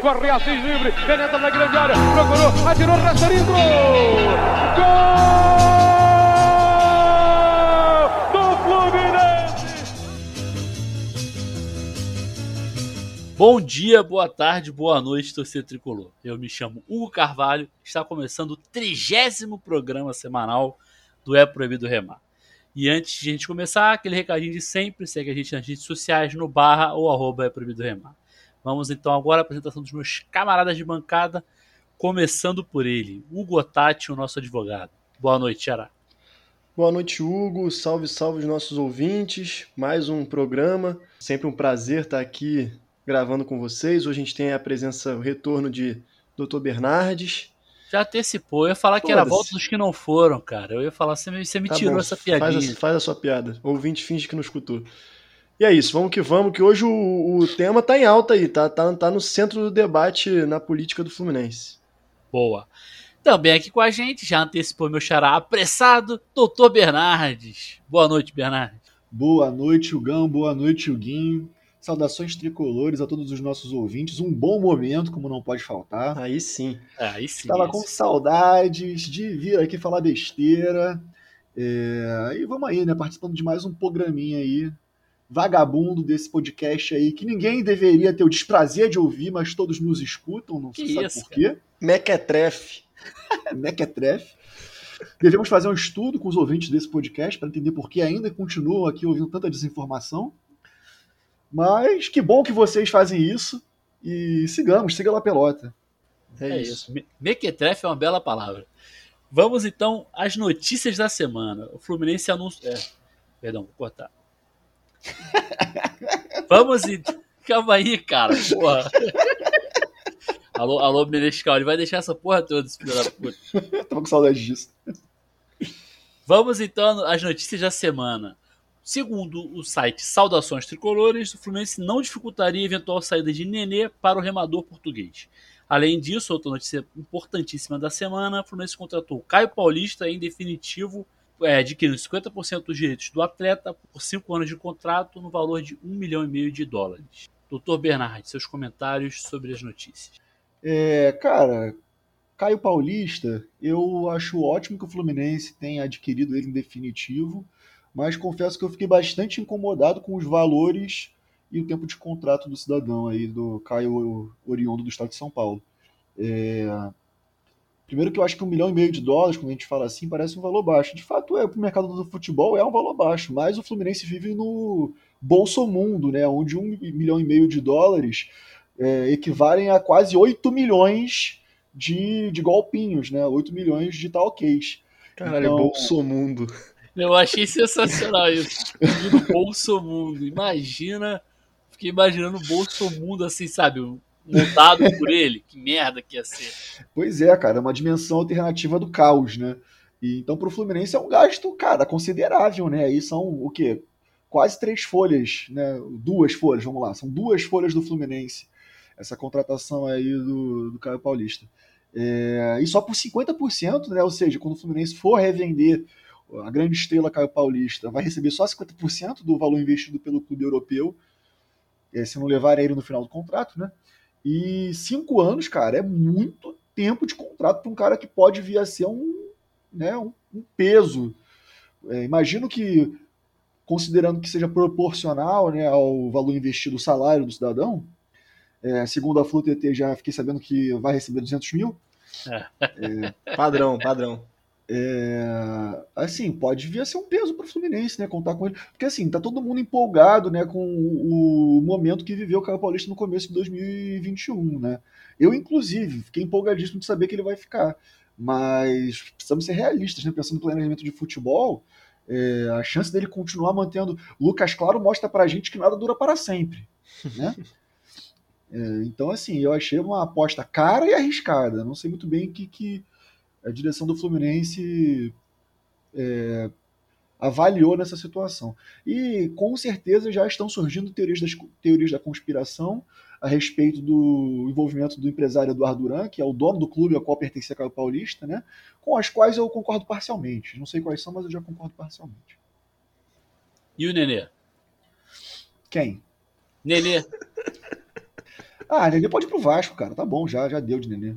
corre Assis livre, penetra na grande área, procurou, atirou, rasteirinho, gol! Bom dia, boa tarde, boa noite, torcedor tricolor. Eu me chamo Hugo Carvalho, está começando o trigésimo programa semanal do É Proibido Remar. E antes de a gente começar, aquele recadinho de sempre, segue a gente nas redes sociais no barra ou arroba É Proibido Remar. Vamos então agora à apresentação dos meus camaradas de bancada, começando por ele, Hugo Tati, o nosso advogado. Boa noite, Tiara. Boa noite, Hugo. Salve, salve os nossos ouvintes. Mais um programa. Sempre um prazer estar aqui gravando com vocês. Hoje a gente tem a presença, o retorno de Dr. Bernardes. Já antecipou, eu ia falar que era a volta dos que não foram, cara. Eu ia falar, você me, você me tá tirou bom, essa piadinha. Faz a, faz a, sua piada. O ouvinte finge que não escutou. E é isso, vamos que vamos, que hoje o, o tema tá em alta aí, tá, tá, tá no centro do debate na política do Fluminense. Boa. Também aqui com a gente, já antecipou meu xará apressado, doutor Bernardes. Boa noite, Bernardes. Boa noite, Hugão. Boa noite, Huguinho. Saudações tricolores a todos os nossos ouvintes. Um bom momento, como não pode faltar. Aí sim. É, aí sim. Estava com saudades de vir aqui falar besteira. É... E vamos aí, né? Participando de mais um programinha aí. Vagabundo desse podcast aí, que ninguém deveria ter o desprazer de ouvir, mas todos nos escutam, não que sabe isso, por quê. Mequetrefe. Mequetrefe. Devemos fazer um estudo com os ouvintes desse podcast para entender por que ainda continuam aqui ouvindo tanta desinformação. Mas que bom que vocês fazem isso. E sigamos, siga lá pelota. É, é isso. isso. Mequetrefe é uma bela palavra. Vamos então às notícias da semana. O Fluminense anunciou. É, perdão, vou cortar. Vamos e. Calma aí, cara, porra. alô, alô, Menescal, ele vai deixar essa porra toda, esse filho da puta. Tô com saudade disso. Vamos então às notícias da semana. Segundo o site Saudações Tricolores, o Fluminense não dificultaria a eventual saída de Nenê para o remador português. Além disso, outra notícia importantíssima da semana, o Fluminense contratou Caio Paulista em definitivo, é, adquirindo 50% dos direitos do atleta por 5 anos de contrato no valor de 1 milhão e meio de dólares. Doutor Bernard, seus comentários sobre as notícias. É, cara, Caio Paulista, eu acho ótimo que o Fluminense tenha adquirido ele em definitivo mas confesso que eu fiquei bastante incomodado com os valores e o tempo de contrato do cidadão aí, do Caio Oriundo do estado de São Paulo. É... Primeiro que eu acho que um milhão e meio de dólares, quando a gente fala assim, parece um valor baixo. De fato, é para o mercado do futebol é um valor baixo, mas o Fluminense vive no bolso mundo, né, onde um milhão e meio de dólares é, equivalem a quase 8 milhões de, de golpinhos, né, 8 milhões de talquês. Caralho, então, bolso mundo. Eu achei sensacional isso. No Bolso Mundo. Imagina. Fiquei imaginando o Bolso Mundo assim, sabe? Montado por ele. Que merda que ia ser. Pois é, cara. É uma dimensão alternativa do caos, né? E, então, pro Fluminense é um gasto, cara, considerável, né? Aí são o quê? Quase três folhas, né? Duas folhas, vamos lá. São duas folhas do Fluminense. Essa contratação aí do, do Caio Paulista. É, e só por 50%, né? Ou seja, quando o Fluminense for revender a grande estrela Caio Paulista vai receber só 50% do valor investido pelo clube europeu, é, se não levar ele no final do contrato, né? E cinco anos, cara, é muito tempo de contrato para um cara que pode vir a ser um, né, um, um peso. É, imagino que, considerando que seja proporcional né, ao valor investido, o salário do cidadão, é, segundo a FluTT já fiquei sabendo que vai receber 200 mil. É. padrão, padrão é, assim, pode vir a ser um peso para o Fluminense, né? Contar com ele. Porque assim, tá todo mundo empolgado, né, com o, momento que viveu o Caio Paulista no começo de 2021, né? Eu, inclusive, fiquei empolgadíssimo de saber que ele vai ficar. Mas precisamos ser realistas, né? Pensando no planejamento de futebol, é, a chance dele continuar mantendo. Lucas Claro mostra pra gente que nada dura para sempre, né? É, então, assim, eu achei uma aposta cara e arriscada. Não sei muito bem o que, que a direção do Fluminense é, avaliou nessa situação. E com certeza já estão surgindo teorias, das, teorias da conspiração a respeito do envolvimento do empresário Eduardo Duran, que é o dono do clube ao qual pertencia a Caio Paulista, né? com as quais eu concordo parcialmente. Não sei quais são, mas eu já concordo parcialmente. E o Nenê? Quem? Nenê. Ah, Nenê pode ir pro Vasco, cara. Tá bom, já, já deu de Nenê.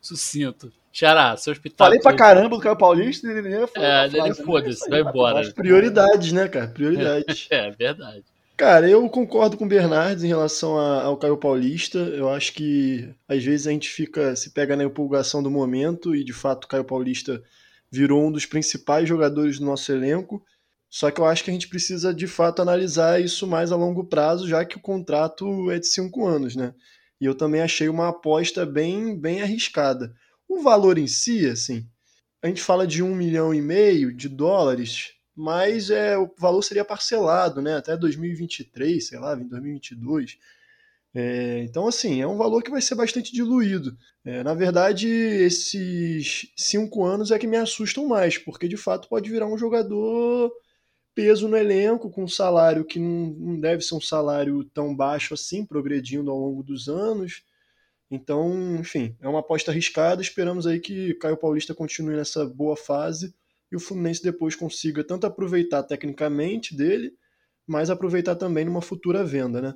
Sucinto. Xará, seu hospital. Falei pra caramba do Caio Paulista, Nenê foi É, uma Nenê, frase, né? foda-se, vai embora. Prioridades, né, cara? Prioridades. É, verdade. Cara, eu concordo com o Bernardes em relação ao Caio Paulista. Eu acho que às vezes a gente fica, se pega na empolgação do momento e de fato o Caio Paulista virou um dos principais jogadores do nosso elenco. Só que eu acho que a gente precisa de fato analisar isso mais a longo prazo, já que o contrato é de cinco anos, né? E eu também achei uma aposta bem, bem arriscada. O valor em si, assim, a gente fala de um milhão e meio de dólares, mas é, o valor seria parcelado, né? Até 2023, sei lá, em 2022. É, então, assim, é um valor que vai ser bastante diluído. É, na verdade, esses cinco anos é que me assustam mais, porque de fato pode virar um jogador peso no elenco, com um salário que não, não deve ser um salário tão baixo assim, progredindo ao longo dos anos. Então, enfim, é uma aposta arriscada. Esperamos aí que Caio Paulista continue nessa boa fase e o Fluminense depois consiga tanto aproveitar tecnicamente dele, mas aproveitar também numa futura venda, né?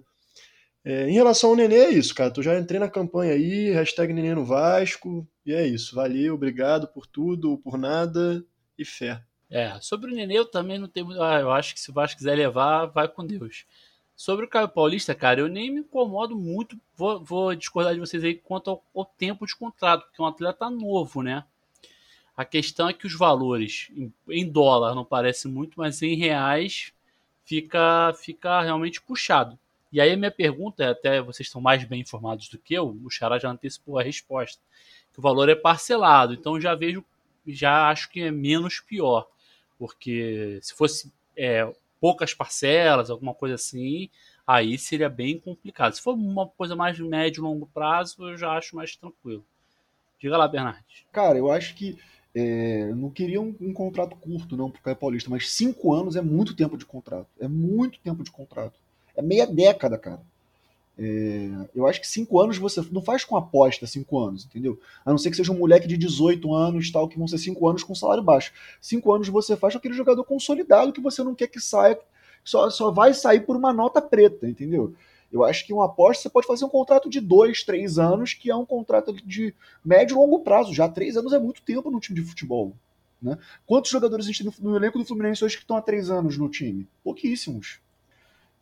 É, em relação ao Nenê, é isso, cara. Tu já entrei na campanha aí, hashtag Nenê no Vasco, e é isso. Valeu, obrigado por tudo ou por nada, e fé. É, sobre o Nenê eu também não tenho. Ah, eu acho que se o Vasco quiser levar, vai com Deus. Sobre o Caio Paulista, cara, eu nem me incomodo muito. Vou, vou discordar de vocês aí quanto ao, ao tempo de contrato, porque é um atleta novo, né? A questão é que os valores em, em dólar não parece muito, mas em reais fica, fica realmente puxado. E aí a minha pergunta, é, até vocês estão mais bem informados do que eu, o Xará já antecipou a resposta, que o valor é parcelado, então já vejo, já acho que é menos pior, porque se fosse é, poucas parcelas, alguma coisa assim, aí seria bem complicado. Se for uma coisa mais médio e longo prazo, eu já acho mais tranquilo. Diga lá, Bernardes. Cara, eu acho que é, não queria um, um contrato curto, não, pro Caio Paulista, mas cinco anos é muito tempo de contrato. É muito tempo de contrato. É meia década, cara. É, eu acho que cinco anos você não faz com aposta cinco anos, entendeu? A não ser que seja um moleque de 18 anos, tal, que vão ser cinco anos com salário baixo. Cinco anos você faz com aquele jogador consolidado que você não quer que saia, só, só vai sair por uma nota preta, entendeu? Eu acho que uma aposta você pode fazer um contrato de dois, três anos, que é um contrato de médio e longo prazo. Já três anos é muito tempo no time de futebol. Né? Quantos jogadores a gente no, no elenco do Fluminense hoje que estão há três anos no time? Pouquíssimos.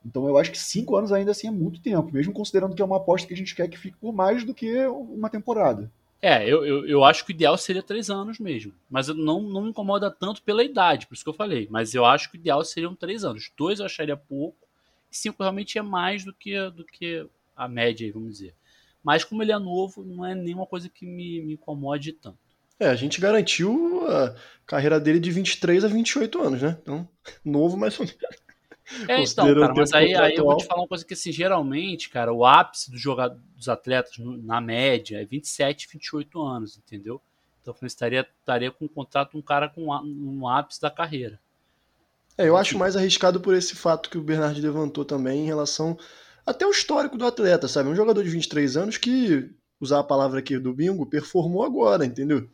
Então eu acho que cinco anos ainda assim é muito tempo, mesmo considerando que é uma aposta que a gente quer que fique por mais do que uma temporada. É, eu, eu, eu acho que o ideal seria três anos mesmo. Mas eu não, não me incomoda tanto pela idade, por isso que eu falei. Mas eu acho que o ideal seriam três anos. Dois eu acharia pouco. E cinco realmente é mais do que, do que a média, vamos dizer. Mas como ele é novo, não é nenhuma coisa que me, me incomode tanto. É, a gente garantiu a carreira dele de 23 a 28 anos, né? Então, novo mais ou menos. É, então, cara, mas aí, aí eu vou te falar uma coisa que, assim, geralmente, cara, o ápice do jogador, dos atletas, na média, é 27, 28 anos, entendeu? Então, eu estaria, estaria com um contrato um cara com um ápice da carreira. É, eu acho mais arriscado por esse fato que o Bernard levantou também em relação até o histórico do atleta, sabe? Um jogador de 23 anos que, usar a palavra aqui do bingo, performou agora, entendeu?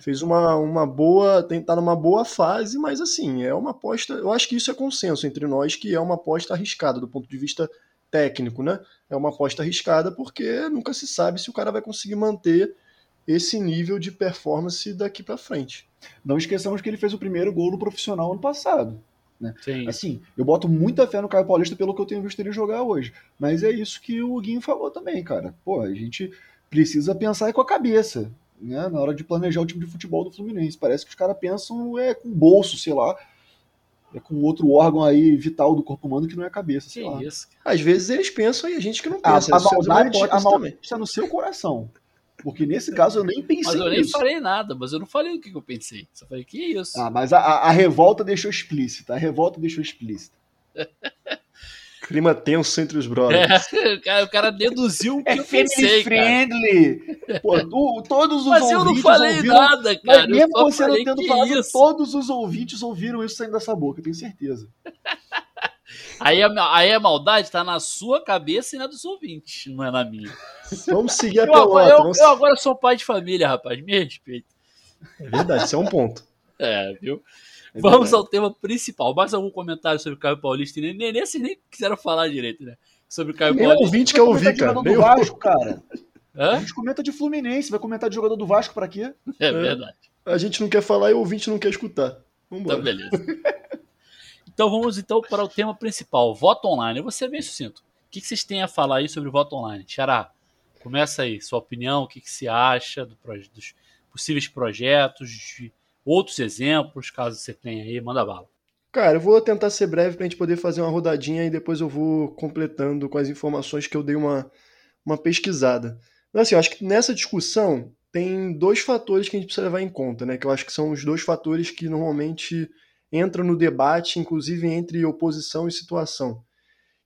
Fez uma, uma boa, tem tá numa boa fase, mas assim, é uma aposta, eu acho que isso é consenso entre nós que é uma aposta arriscada do ponto de vista técnico, né? É uma aposta arriscada porque nunca se sabe se o cara vai conseguir manter esse nível de performance daqui pra frente. Não esqueçamos que ele fez o primeiro gol no profissional ano passado. Sim. Assim, eu boto muita fé no Caio Paulista pelo que eu tenho visto ele jogar hoje. Mas é isso que o Guinho falou também, cara. Pô, a gente precisa pensar com a cabeça, né? Na hora de planejar o time de futebol do Fluminense. Parece que os caras pensam é com bolso, sei lá. É com outro órgão aí vital do corpo humano que não é a cabeça, Que sei lá. isso, Às vezes eles pensam e a gente que não A, pensa. a é uma maldade, a maldade está no seu coração. Porque nesse caso eu nem pensei Mas eu nem nisso. falei nada, mas eu não falei o que que eu pensei. Só falei, que isso? Ah, mas a, a- a revolta deixou explícita. A revolta deixou explícita. Clima tenso entre os brothers. É, o, cara, o cara deduziu o que É eu pensei, cara. friendly. Pô, tu- todos os Mas eu não ouvintes falei ouviram, nada, cara. Mas mesmo você não tendo falado, isso? todos os ouvintes ouviram isso saindo dessa boca, eu tenho certeza. Aí a, aí a maldade tá na sua cabeça e na dos ouvintes, não é na minha. Vamos seguir a Eu agora, pelota. eu, vamos- eu agora sou pai de família, rapaz. Me respeita. É verdade, isso é um ponto. É, viu? É Vamos ao tema principal. Mais algum comentário sobre o Caio Paulista e Nenê? Nenê, vocês nem quiseram falar direito, né? sobre o Caio Nem Paulista. ouvinte quer ouvir, cara. jogador Nem do Vasco, cara. A Hã? gente comenta de Fluminense, vai comentar de jogador do Vasco pra quê? É verdade. A gente não quer falar e o ouvinte não quer escutar. Vambora. Então, beleza. Então vamos então para o tema principal, voto online. Eu vou ser bem sucinto. O que que vocês têm a falar aí sobre voto online? Xará, começa aí, sua opinião, o que que você acha do dos possíveis projetos, de outros exemplos, caso você tenha aí, manda bala. Cara, eu vou tentar ser breve pra gente poder fazer uma rodadinha e depois eu vou completando com as informações que eu dei uma, uma pesquisada. Mas assim, eu acho que nessa discussão tem dois fatores que a gente precisa levar em conta, né? Que eu acho que são os dois fatores que normalmente entram no debate, inclusive entre oposição e situação.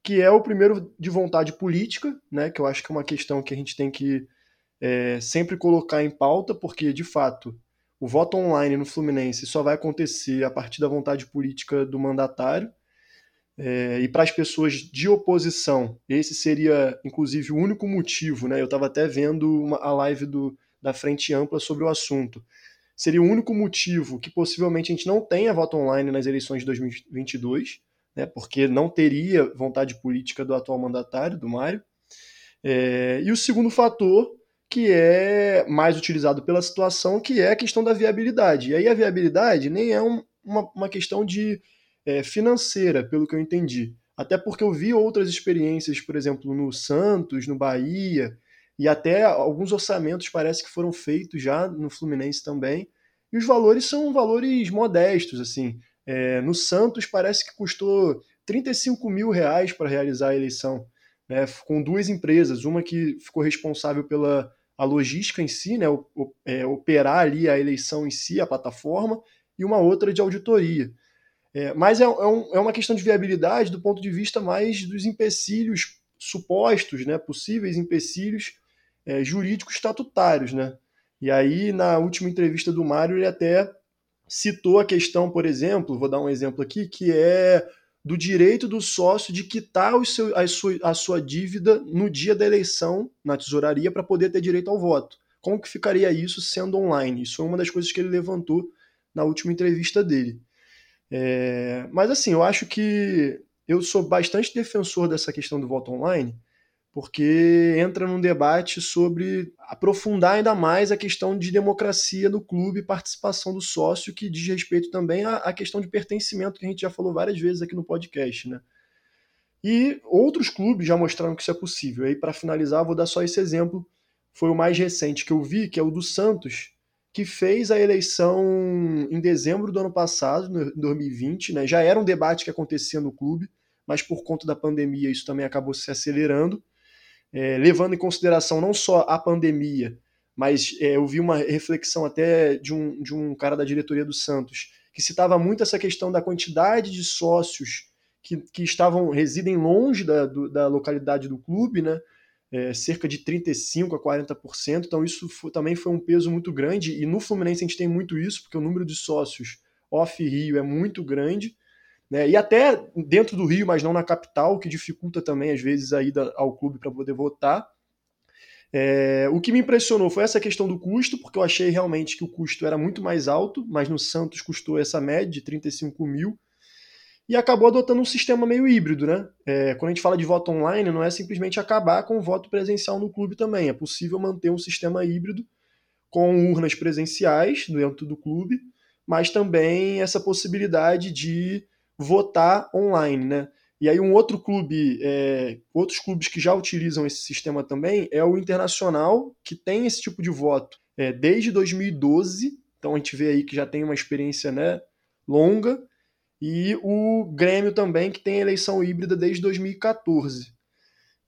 Que é o primeiro de vontade política, né? Que eu acho que é uma questão que a gente tem que é, sempre colocar em pauta, porque de fato o voto online no Fluminense só vai acontecer a partir da vontade política do mandatário. É, e para as pessoas de oposição, esse seria, inclusive, o único motivo, né? Eu estava até vendo uma, a live do, da Frente Ampla sobre o assunto. Seria o único motivo que possivelmente a gente não tenha voto online nas eleições de 2022, né? Porque não teria vontade política do atual mandatário, do Mário. É, e o segundo fator que é mais utilizado pela situação, que é a questão da viabilidade. E aí a viabilidade nem é um, uma, uma questão de é, financeira, pelo que eu entendi. Até porque eu vi outras experiências, por exemplo, no Santos, no Bahia, e até alguns orçamentos parece que foram feitos já no Fluminense também. E os valores são valores modestos, assim. É, no Santos parece que custou 35 mil reais para realizar a eleição, né, com duas empresas, uma que ficou responsável pela a logística em si, né, o, o, é, operar ali a eleição em si, a plataforma, e uma outra de auditoria. É, mas é, é, um, é, uma questão de viabilidade do ponto de vista mais dos empecilhos supostos, né, possíveis empecilhos é, jurídicos estatutários. Né? E aí, na última entrevista do Mário, ele até citou a questão, por exemplo, vou dar um exemplo aqui, que é do direito do sócio de quitar o seu, a, sua, a sua dívida no dia da eleição na tesouraria para poder ter direito ao voto. Como que ficaria isso sendo online? Isso foi uma das coisas que ele levantou na última entrevista dele. É, mas assim, eu acho que eu sou bastante defensor dessa questão do voto online, porque entra num debate sobre aprofundar ainda mais a questão de democracia do clube participação do sócio, que diz respeito também à, questão de pertencimento, que a gente já falou várias vezes aqui no podcast, né? E outros clubes já mostraram que isso é possível. E para finalizar, vou dar só esse exemplo. Foi o mais recente que eu vi, que é o do Santos, que fez a eleição em dezembro do ano passado, no 2020. Né? Já era um debate que acontecia no clube, mas por conta da pandemia isso também acabou se acelerando é, levando em consideração não só a pandemia, mas é, eu vi uma reflexão até de um, de um cara da diretoria do Santos, que citava muito essa questão da quantidade de sócios que, que estavam residem longe da, do, da localidade do clube, né? É, cerca de 35% a 40%, então isso foi, também foi um peso muito grande, e no Fluminense a gente tem muito isso, porque o número de sócios off-Rio é muito grande, né? E até dentro do Rio, mas não na capital, que dificulta também, às vezes, a ida ao clube para poder votar. É, o que me impressionou foi essa questão do custo, porque eu achei realmente que o custo era muito mais alto, mas no Santos custou essa média de 35 mil, e acabou adotando um sistema meio híbrido. Né? É, quando a gente fala de voto online, não é simplesmente acabar com o voto presencial no clube também, é possível manter um sistema híbrido com urnas presenciais dentro do clube, mas também essa possibilidade de votar online, né? E aí um outro clube, é, outros clubes que já utilizam esse sistema também é o Internacional, que tem esse tipo de voto é, desde 2012, então a gente vê aí que já tem uma experiência né, longa, e o Grêmio também, que tem eleição híbrida desde 2014.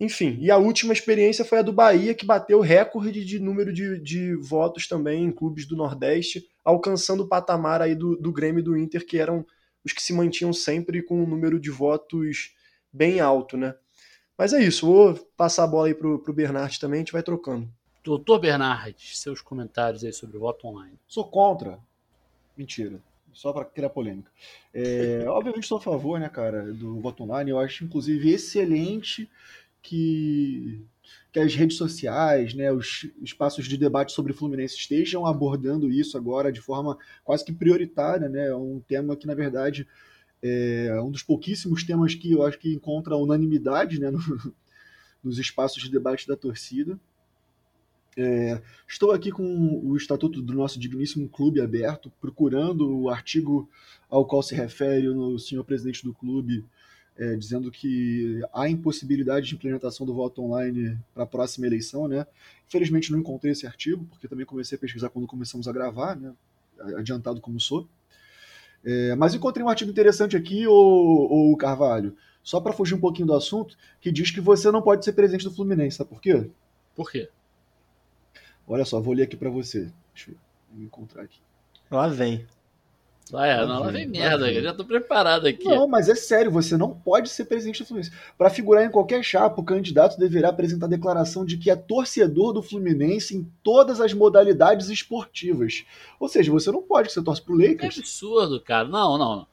Enfim, e a última experiência foi a do Bahia, que bateu recorde de número de, de votos também em clubes do Nordeste, alcançando o patamar aí do, do Grêmio e do Inter, que eram os que se mantinham sempre com um número de votos bem alto, né? Mas é isso, vou passar a bola aí pro, pro Bernard também, a gente vai trocando. Doutor Bernard, seus comentários aí sobre o voto online. Sou contra. Mentira. Só para criar polêmica. É, obviamente estou a favor, né, cara, do voto online. Eu acho, inclusive, excelente que, que as redes sociais, né, os espaços de debate sobre Fluminense estejam abordando isso agora de forma quase que prioritária, né? É um tema que, na verdade, é um dos pouquíssimos temas que eu acho que encontra unanimidade né, no, nos espaços de debate da torcida. É, estou aqui com o estatuto do nosso digníssimo clube aberto, procurando o artigo ao qual se refere o senhor presidente do clube, é, dizendo que há impossibilidade de implementação do voto online para a próxima eleição. Né? Infelizmente não encontrei esse artigo, porque também comecei a pesquisar quando começamos a gravar, né? adiantado como sou. É, mas encontrei um artigo interessante aqui, o, o Carvalho, só para fugir um pouquinho do assunto, que diz que você não pode ser presidente do Fluminense, sabe por quê? Por quê? Olha só, vou ler aqui para você. Deixa eu encontrar aqui. Lá vem. É, não, lá vem merda, eu já tô preparado aqui. Não, mas é sério, você não pode ser presidente do Fluminense. Para figurar em qualquer chapa, o candidato deverá apresentar declaração de que é torcedor do Fluminense em todas as modalidades esportivas. Ou seja, você não pode, você torce pro Lakers. Que absurdo, cara. Não, não, não.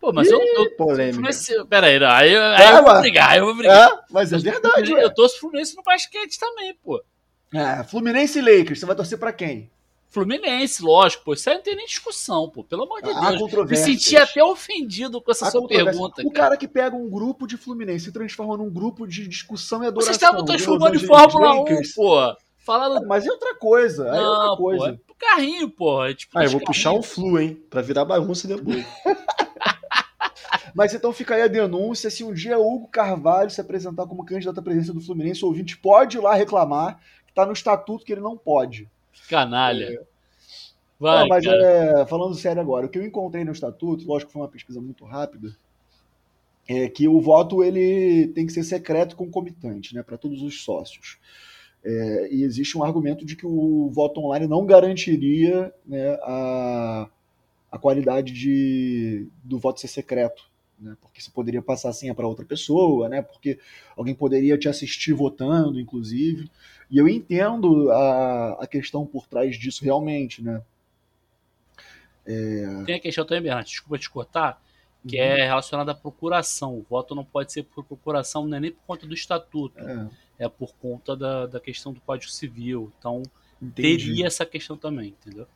Pô, mas Ih, eu, eu polêmica. Fluminense, pera aí, não, aí, aí é, eu vou brigar, eu vou brigar. É, mas é verdade, Eu, eu torço Fluminense no basquete também, pô. É, Fluminense e Lakers, você vai torcer para quem? Fluminense, lógico, pô. Isso aí não tem nem discussão, pô. Pelo amor de Há Deus. Me senti até ofendido com essa Há sua pergunta. O cara que pega um grupo de Fluminense e transforma num grupo de discussão e adoração. Vocês estavam transformando em Fórmula 1, pô. Falando... Mas é outra coisa. Não, é outra coisa. Pô, é pro carrinho, pô. É tipo, ah, eu vou puxar um flu, hein? Pra virar bagunça depois. Mas então fica aí a denúncia. Se um dia Hugo Carvalho se apresentar como candidato à presidência do Fluminense, o ouvinte pode ir lá reclamar. Que tá no estatuto que ele não pode. Canalha. É. Vai, não, mas é, falando sério agora, o que eu encontrei no estatuto, lógico que foi uma pesquisa muito rápida, é que o voto ele tem que ser secreto concomitante, né, para todos os sócios. É, e existe um argumento de que o voto online não garantiria né, a, a qualidade de, do voto ser secreto, né, porque você poderia passar a senha para outra pessoa, né, porque alguém poderia te assistir votando, inclusive. E eu entendo a, a questão por trás disso realmente, né? É... Tem a questão também, Bernardo, desculpa te cortar, que uhum. é relacionada à procuração. O voto não pode ser por procuração, não é nem por conta do estatuto, é, é por conta da, da questão do Código Civil. Então, Entendi. teria essa questão também, entendeu?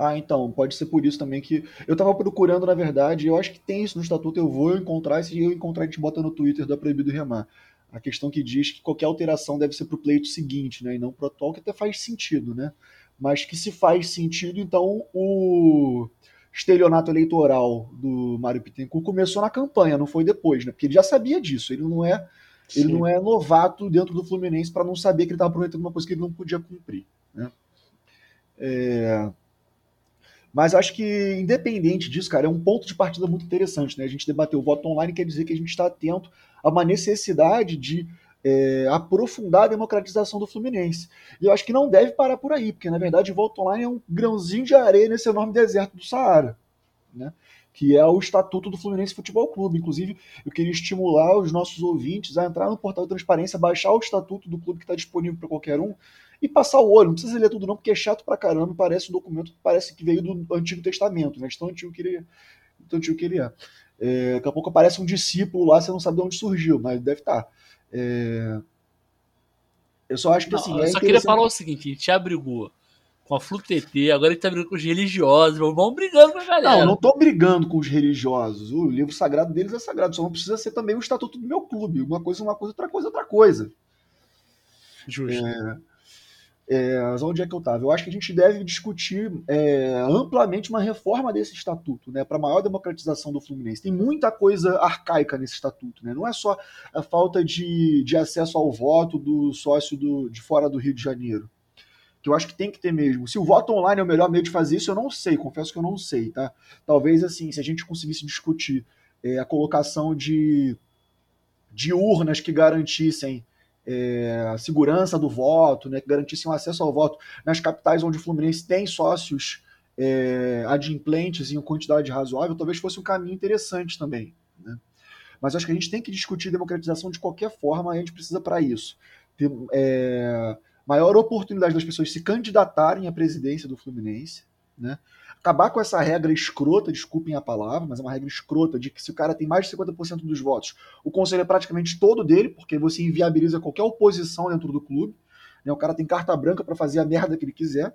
Ah, então, pode ser por isso também que. Eu tava procurando, na verdade, eu acho que tem isso no estatuto, eu vou encontrar, se eu encontrar, a gente bota no Twitter da Proibido Remar. A questão que diz que qualquer alteração deve ser pro pleito seguinte, né? E não pro atual, que até faz sentido, né? mas que se faz sentido, então o estelionato eleitoral do Mário Pittencourt começou na campanha, não foi depois, né? Porque ele já sabia disso, ele não é Sim. ele não é novato dentro do Fluminense para não saber que ele estava prometendo uma coisa que ele não podia cumprir, né? É... Mas acho que, independente disso, cara, é um ponto de partida muito interessante, né? A gente debateu o voto online, quer dizer que a gente está atento a uma necessidade de é, aprofundar a democratização do Fluminense. E eu acho que não deve parar por aí, porque na verdade o voto online é um grãozinho de areia nesse enorme deserto do Saara, né? que é o estatuto do Fluminense Futebol Clube. Inclusive, eu queria estimular os nossos ouvintes a entrar no portal de transparência, baixar o estatuto do clube que está disponível para qualquer um e passar o olho. Não precisa ler tudo não, porque é chato pra caramba, parece um documento que parece que veio do Antigo Testamento, né? tão antigo que ele, tão antigo que ele é. é. Daqui a pouco aparece um discípulo lá, você não sabe de onde surgiu, mas deve estar. Tá. É... Eu só acho que assim. Não, é eu só queria falar o seguinte: a gente abrigou com a FluTT, agora ele tá brigando com os religiosos, vamos brigando com a galera. Não, não tô brigando com os religiosos. O livro sagrado deles é sagrado, só não precisa ser também o estatuto do meu clube. Uma coisa, uma coisa, outra coisa, outra coisa. Justo. É... É, onde é que eu estava? Eu acho que a gente deve discutir é, amplamente uma reforma desse estatuto, né, para maior democratização do Fluminense. Tem muita coisa arcaica nesse estatuto, né? Não é só a falta de, de acesso ao voto do sócio do, de fora do Rio de Janeiro, que eu acho que tem que ter mesmo. Se o voto online é o melhor meio de fazer isso, eu não sei, confesso que eu não sei, tá? Talvez assim, se a gente conseguisse discutir é, a colocação de, de urnas que garantissem é, segurança do voto, né, que garantissem acesso ao voto nas capitais onde o Fluminense tem sócios é, adimplentes em quantidade razoável, talvez fosse um caminho interessante também. Né? Mas acho que a gente tem que discutir democratização de qualquer forma, a gente precisa para isso. Ter é, maior oportunidade das pessoas se candidatarem à presidência do Fluminense, né? Acabar com essa regra escrota, desculpem a palavra, mas é uma regra escrota de que se o cara tem mais de 50% dos votos, o conselho é praticamente todo dele, porque você inviabiliza qualquer oposição dentro do clube. Né? O cara tem carta branca para fazer a merda que ele quiser.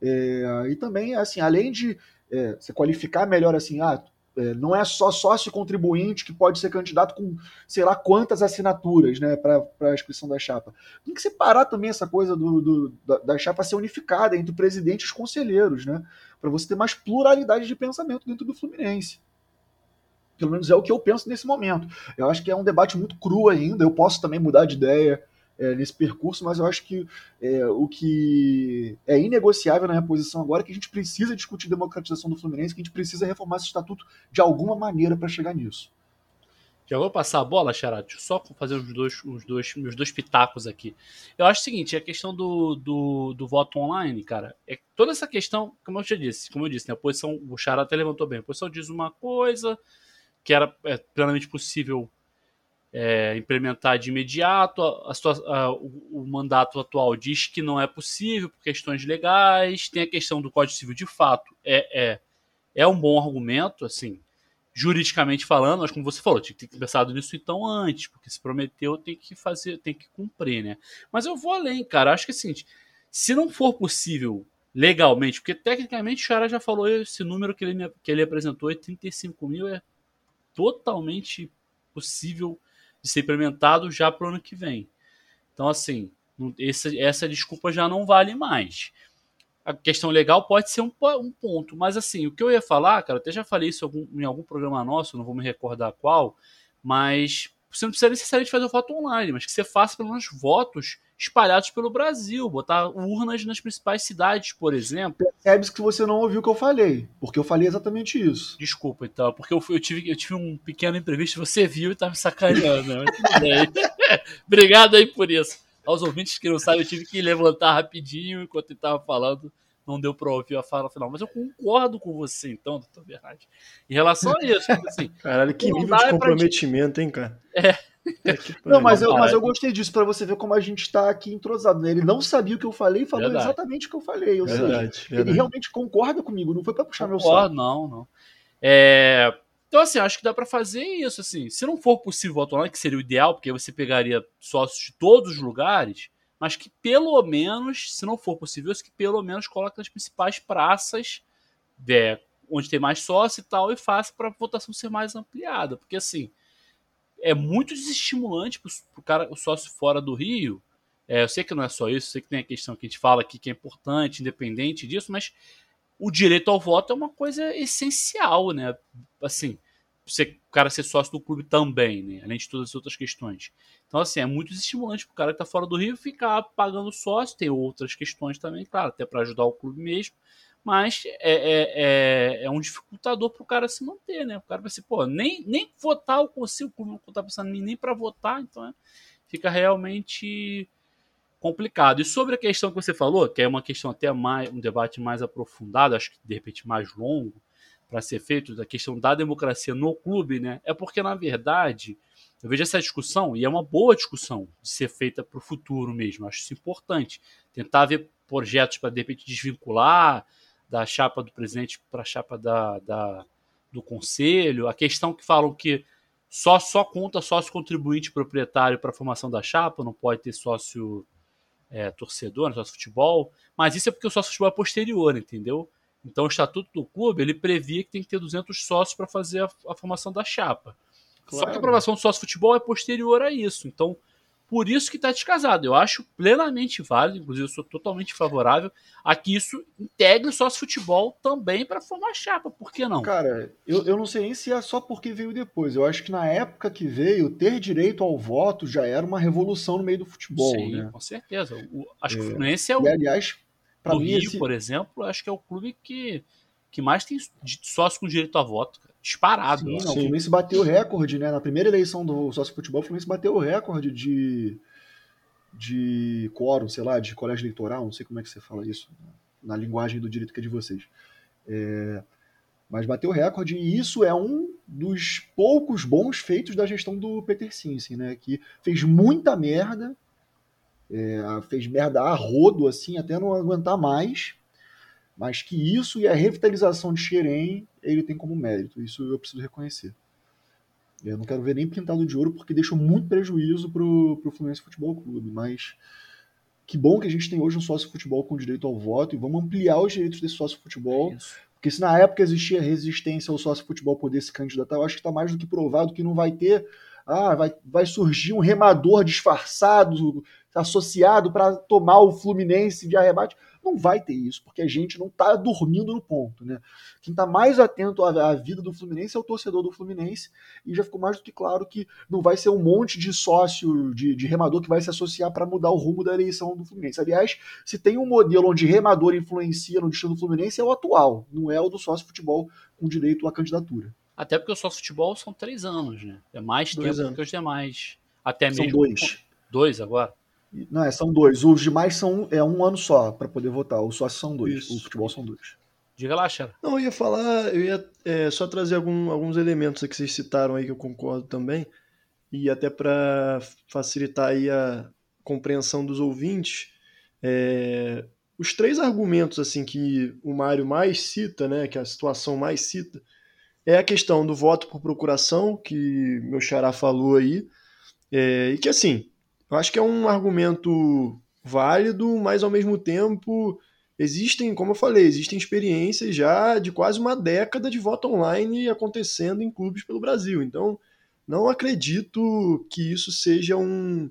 É, e também, assim, além de é, você qualificar melhor assim, ah, É, não é só sócio contribuinte que pode ser candidato com sei lá quantas assinaturas né, para a inscrição da chapa. Tem que separar também essa coisa do, do da, da, chapa ser unificada entre o presidente e os conselheiros, né, para você ter mais pluralidade de pensamento dentro do Fluminense. Pelo menos é o que eu penso nesse momento. Eu acho que é um debate muito cru ainda. Eu posso também mudar de ideia é, nesse percurso, mas eu acho que é, o que é inegociável na posição agora é que a gente precisa discutir democratização do Fluminense, que a gente precisa reformar esse estatuto de alguma maneira para chegar nisso. Já vou passar a bola, Xará, só fazer os dois, os dois, meus dois pitacos aqui. Eu acho o seguinte, a questão do, do, do voto online, cara, é toda essa questão, como eu já disse, como eu disse, né, a posição, o Xará até levantou bem, a posição diz uma coisa que era é, plenamente possível é, implementar de imediato. A, a, a, o, o, mandato atual diz que não é possível por questões legais. Tem a questão do Código Civil de fato. É, é, é um bom argumento, assim, juridicamente falando, mas como você falou, tinha que ter pensado nisso então antes, porque se prometeu tem que fazer, tem que cumprir, né? Mas eu vou além, cara. Acho que assim, se não for possível legalmente, porque tecnicamente o Chara já falou esse número que ele, que ele apresentou, é 35 mil, é totalmente possível de ser implementado já para o ano que vem. Então, assim, essa desculpa já não vale mais. A questão legal pode ser um, um, ponto, mas assim, o que eu ia falar, cara, até já falei isso em algum programa nosso, não vou me recordar qual, mas você não precisa necessariamente fazer o voto online, mas que você faça pelo menos votos espalhados pelo Brasil, botar urnas nas principais cidades, por exemplo. Percebe que você não ouviu o que eu falei, porque eu falei exatamente isso. Desculpa, então, porque eu, eu tive, eu tive um pequeno imprevisto, você viu e tá me sacaneando. Né? Obrigado aí por isso. Aos ouvintes que não sabem, eu tive que levantar rapidinho enquanto ele tava falando não deu para ouvir a fala final. Mas eu concordo com você, então, doutor Bernardi. Em relação a isso, tipo assim. Caralho, que nível de comprometimento, hein, cara? É. não, mas eu, mas eu gostei disso para você ver como a gente está aqui entrosado. Né? Ele não sabia o que eu falei e falou verdade. exatamente o que eu falei. Ou verdade, seja, verdade. ele realmente concorda comigo, não foi para puxar concordo, meu saco. Não, não. É... Então, assim, acho que dá para fazer isso. assim. Se não for possível online, que seria o ideal, porque você pegaria sócios de todos os lugares, mas que pelo menos, se não for possível, que pelo menos coloque nas principais praças, é, onde tem mais sócio e tal, e faça para a votação ser mais ampliada. Porque, assim, é muito desestimulante para o cara, o sócio fora do Rio. É, eu sei que não é só isso, sei que tem a questão que a gente fala aqui que é importante, independente disso, mas o direito ao voto é uma coisa essencial, né? Assim, você, o cara ser sócio do clube também, né? Além de todas as outras questões. Então, assim, é muito estimulante para o cara que está fora do Rio ficar pagando sócio. Tem outras questões também, claro, até para ajudar o clube mesmo mas é, é, é, é um dificultador para o cara se manter, né? O cara vai ser, pô, nem, nem votar eu consigo, como eu tá pensando em mim, nem para votar, então é, fica realmente complicado. E sobre a questão que você falou, que é uma questão até mais, um debate mais aprofundado, acho que de repente mais longo para ser feito, da questão da democracia no clube, né? É porque, na verdade, eu vejo essa discussão, e é uma boa discussão de ser feita para o futuro mesmo, acho isso importante. Tentar ver projetos para, de repente, desvincular da chapa do presidente para a chapa da, da, do conselho, a questão que falam que só, só conta sócio contribuinte proprietário para a formação da chapa, não pode ter sócio é, torcedor, sócio futebol, mas isso é porque o sócio futebol é posterior, entendeu? Então o estatuto do clube ele previa que tem que ter 200 sócios para fazer a, a, formação da chapa. Claro. Só que a aprovação do sócio futebol é posterior a isso. Então por isso que está descasado. Eu acho plenamente válido, inclusive eu sou totalmente favorável a que isso integre o sócio futebol também para formar chapa. Por que não? Cara, eu, eu não sei nem se é só porque veio depois. Eu acho que na época que veio, ter direito ao voto já era uma revolução no meio do futebol. Sim, né? com certeza. O, acho é. que o Fluminense é o. E, aliás, para mim. Rio, esse... por exemplo, acho que é o clube que, que mais tem sócio com direito a voto. Cara disparado. Sim, não, o Fluminense bateu o recorde, né? Na primeira eleição do sócio futebol, o Fluminense bateu o recorde de de quórum, sei lá, de colégio eleitoral, não sei como é que você fala isso na linguagem do direito que é de vocês. É, mas bateu o recorde e isso é um dos poucos bons feitos da gestão do Peter Sinsen, né? Que fez muita merda, é, fez merda a rodo, assim, até não aguentar mais, mas que isso e a revitalização de Xerém ele tem como mérito. Isso eu preciso reconhecer. Eu não quero ver nem pintado de ouro porque deixou muito prejuízo pro, pro Fluminense Futebol Clube, mas que bom que a gente tem hoje um sócio futebol com direito ao voto e vamos ampliar os direitos desse sócio futebol Porque se na época existia resistência ao sócio futebol poder se candidatar, eu acho que está mais do que provado que não vai ter. Ah, vai, vai surgir um remador disfarçado, associado para tomar o Fluminense de arrebate. Não vai ter isso, porque a gente não está dormindo no ponto. Né? Quem está mais atento à, à, vida do Fluminense é o torcedor do Fluminense, e já ficou mais do que claro que não vai ser um monte de sócio, de, de remador que vai se associar para mudar o rumo da eleição do Fluminense. Aliás, se tem um modelo onde remador influencia no destino do Fluminense, é o atual, não é o do sócio futebol com direito à candidatura. Até porque o sócio futebol são três anos, né? É mais dois tempo anos. que os demais. Até são mesmo. dois. Dois agora? Não, é, são dois. Os demais são é um ano só para poder votar. Os sócios são dois. Isso. O futebol são dois. Diga lá, Xara. Não, eu ia falar, eu ia é, só trazer algum, alguns elementos que vocês citaram aí que eu concordo também. E até para facilitar aí a compreensão dos ouvintes, é, os três argumentos assim que o Mário mais cita, né, que a situação mais cita, é a questão do voto por procuração, que meu xará falou aí, é, e que assim, eu acho que é um argumento válido, mas ao mesmo tempo existem, como eu falei, existem experiências já de quase uma década de voto online acontecendo em clubes pelo Brasil. Então, não acredito que isso seja um,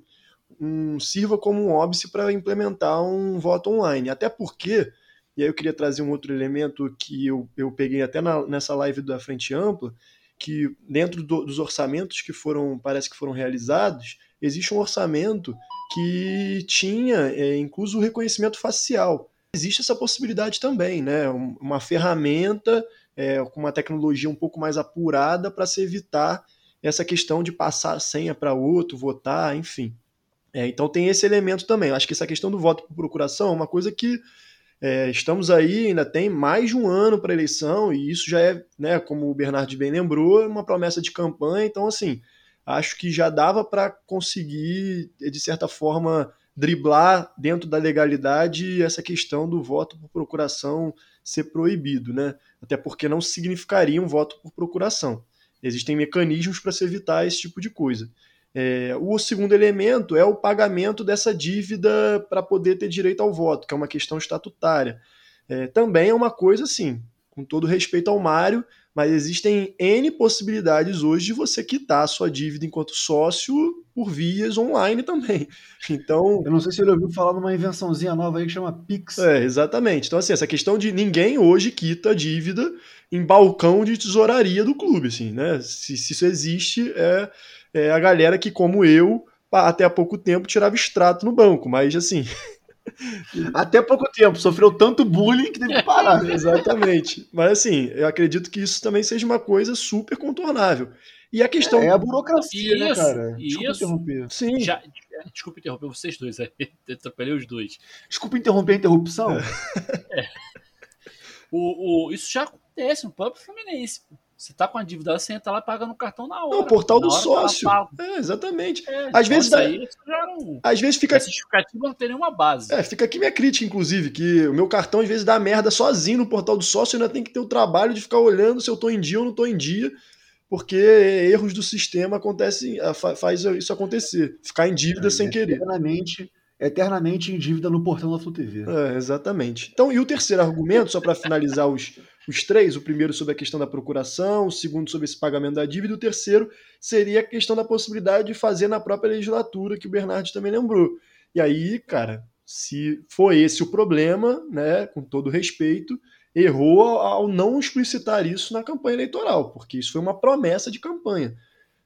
um sirva como um óbice para implementar um voto online. Até porque, e aí eu queria trazer um outro elemento que eu, eu peguei até na, nessa live da Frente Ampla, que dentro do, dos orçamentos que foram, parece que foram realizados, existe um orçamento que tinha é, incluso o reconhecimento facial. Existe essa possibilidade também, né? Uma ferramenta é, com uma tecnologia um pouco mais apurada para se evitar essa questão de passar a senha para outro, votar, enfim. É, então tem esse elemento também. Acho que essa questão do voto por procuração é uma coisa que é, estamos aí, ainda tem mais de um ano para a eleição, e isso já é, né, como o Bernardo bem lembrou, uma promessa de campanha. Então, assim, acho que já dava para conseguir, de certa forma, driblar dentro da legalidade essa questão do voto por procuração ser proibido, né? Até porque não significaria um voto por procuração. Existem mecanismos para se evitar esse tipo de coisa. É, o segundo elemento é o pagamento dessa dívida para poder ter direito ao voto, que é uma questão estatutária. É, também é uma coisa assim, com todo respeito ao Mário, mas existem N possibilidades hoje de você quitar a sua dívida enquanto sócio por vias online também. Então. Eu não sei se ele ouviu falar numa invençãozinha nova aí que chama Pix. É, exatamente. Então, assim, essa questão de ninguém hoje quita a dívida em balcão de tesouraria do clube, assim, né? Se, se isso existe, é, é a galera que, como eu, até há pouco tempo tirava extrato no banco, mas assim. Até pouco tempo, sofreu tanto bullying que teve que parar. Exatamente. Mas assim, eu acredito que isso também seja uma coisa super contornável. E a questão. É, a burocracia, isso, né, cara? Desculpa isso. interromper. Sim. Já, desculpa interromper vocês dois aí. Atrapalhei os dois. Desculpa interromper a interrupção. É. O, o, isso já acontece no próprio Fluminense. Você tá com a dívida, você entra lá pagando o cartão na hora. É o portal do sócio. É, exatamente. É, Às vezes. Dá... Aí, não... Às vezes fica. Essa justificativa não tem nenhuma base. É, fica aqui minha crítica, inclusive, que o meu cartão às vezes dá merda sozinho no portal do sócio e ainda tem que ter o trabalho de ficar olhando se eu tô em dia ou não tô em dia, porque erros do sistema acontecem, faz isso acontecer. Ficar em dívida é, sem querer. Eternamente, eternamente em dívida no portão da FluTV. É, exatamente. Então, e o terceiro argumento, só para finalizar os os três, o primeiro sobre a questão da procuração, o segundo sobre esse pagamento da dívida, e o terceiro seria a questão da possibilidade de fazer na própria legislatura, que o Bernardo também lembrou. E aí, cara, se for esse o problema, né, com todo respeito, errou ao não explicitar isso na campanha eleitoral, porque isso foi uma promessa de campanha.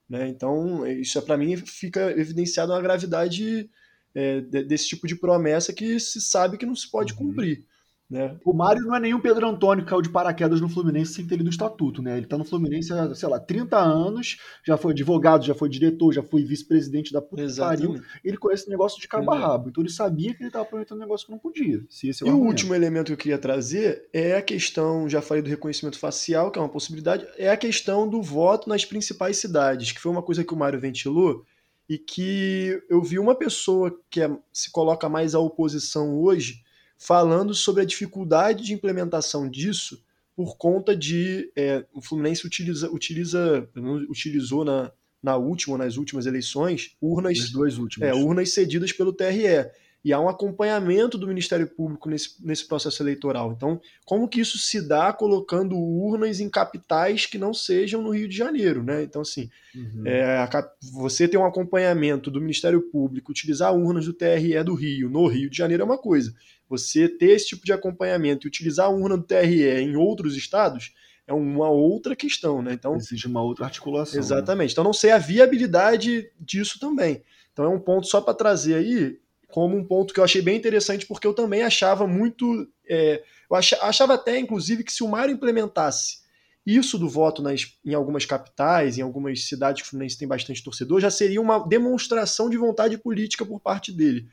Né? Então, isso é para mim fica evidenciado uma gravidade é, desse tipo de promessa que se sabe que não se pode uhum. cumprir. Né? O Mário não é nenhum Pedro Antônio que caiu de paraquedas no Fluminense sem ter lido o estatuto, né? Ele está no Fluminense há, sei lá, 30 anos, já foi advogado, já foi diretor, já foi vice-presidente da puta pariu. Ele conhece o negócio de cabo a rabo. Então ele sabia que ele estava prometendo um negócio que não podia. Se esse é o e o último elemento que eu queria trazer é a questão, já falei do reconhecimento facial, que é uma possibilidade, é a questão do voto nas principais cidades, que foi uma coisa que o Mário ventilou e que eu vi uma pessoa que é, se coloca mais à oposição hoje falando sobre a dificuldade de implementação disso por conta de é, o Fluminense utiliza, utiliza utilizou na, na última, nas últimas eleições, urnas, duas últimas. É, urnas cedidas pelo TRE. e há um acompanhamento do Ministério Público nesse, nesse processo eleitoral. Então, como que isso se dá colocando urnas em capitais que não sejam no Rio de Janeiro, né? Então, assim, uhum. é, a, você ter um acompanhamento do Ministério Público, utilizar urnas do TRE do Rio no Rio de Janeiro é uma coisa. Você ter esse tipo de acompanhamento e utilizar a urna do TRE em outros estados é uma outra questão, né? Então exige uma outra articulação. Né? Exatamente. Né? Então não sei a viabilidade disso também. Então é um ponto só para trazer aí como um ponto que eu achei bem interessante, porque eu também achava muito. É, eu achava até, inclusive, que se o Mário implementasse isso do voto nas, em algumas capitais, em algumas cidades que o Fluminense tem bastante torcedor, já seria uma demonstração de vontade política por parte dele.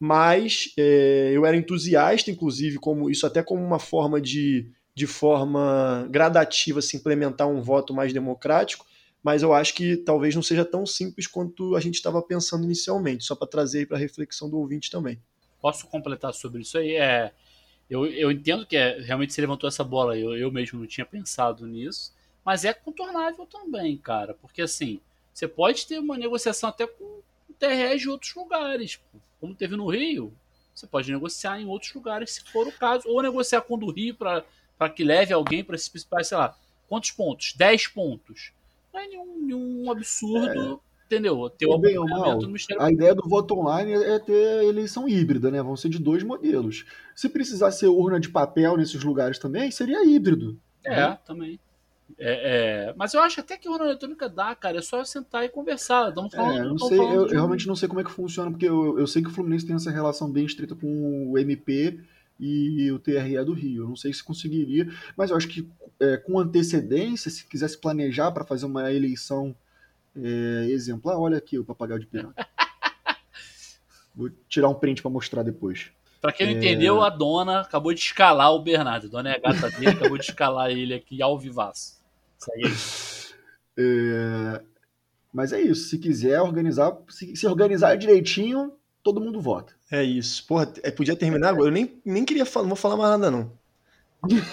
Mas é, eu era entusiasta, inclusive, como isso até como uma forma de, de forma gradativa se implementar um voto mais democrático mas eu acho que talvez não seja tão simples quanto a gente estava pensando inicialmente, só para trazer para a reflexão do ouvinte também. Posso completar sobre isso aí? É, eu, eu entendo que é, realmente se levantou essa bola, eu, eu mesmo não tinha pensado nisso, mas é contornável também, cara, porque assim, você pode ter uma negociação até com o TRE de outros lugares, como teve no Rio, você pode negociar em outros lugares se for o caso, ou negociar com o do Rio para que leve alguém para esses principais, sei lá, quantos pontos? 10 pontos não é nenhum, nenhum absurdo, é. entendeu? Ter o bem ou mal, a ideia do voto online é ter eleição híbrida, né? Vão ser de dois modelos. Se precisar ser urna de papel nesses lugares também, seria híbrido. É, né? também. É, é, mas eu acho até que urna eletrônica dá, cara. É só sentar e conversar. Estamos falando, é, não sei, eu, eu, realmente não sei como é que funciona, porque eu, eu sei que o Fluminense tem essa relação bem estreita com o MP e o TRE do Rio. Eu não sei se conseguiria, mas eu acho que é, com antecedência, se quisesse planejar para fazer uma eleição é, exemplar, olha aqui o papagaio de pirata. Vou tirar um print para mostrar depois. Para quem não é... entendeu, a dona acabou de escalar o Bernardo. A dona é a gata dele, acabou de escalar ele aqui ao vivaço. Aí. É... Mas é isso. Se quiser organizar, se, se organizar direitinho, todo mundo vota. É isso. Porra, é, podia terminar agora. Eu nem, nem queria falar, não vou falar mais nada, não.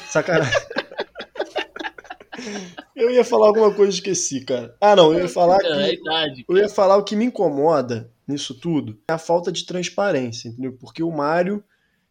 Sacanagem. eu ia falar alguma coisa e esqueci, cara. Ah, não, eu ia falar que. É idade, eu ia falar o que me incomoda nisso tudo é a falta de transparência, entendeu? Porque o Mário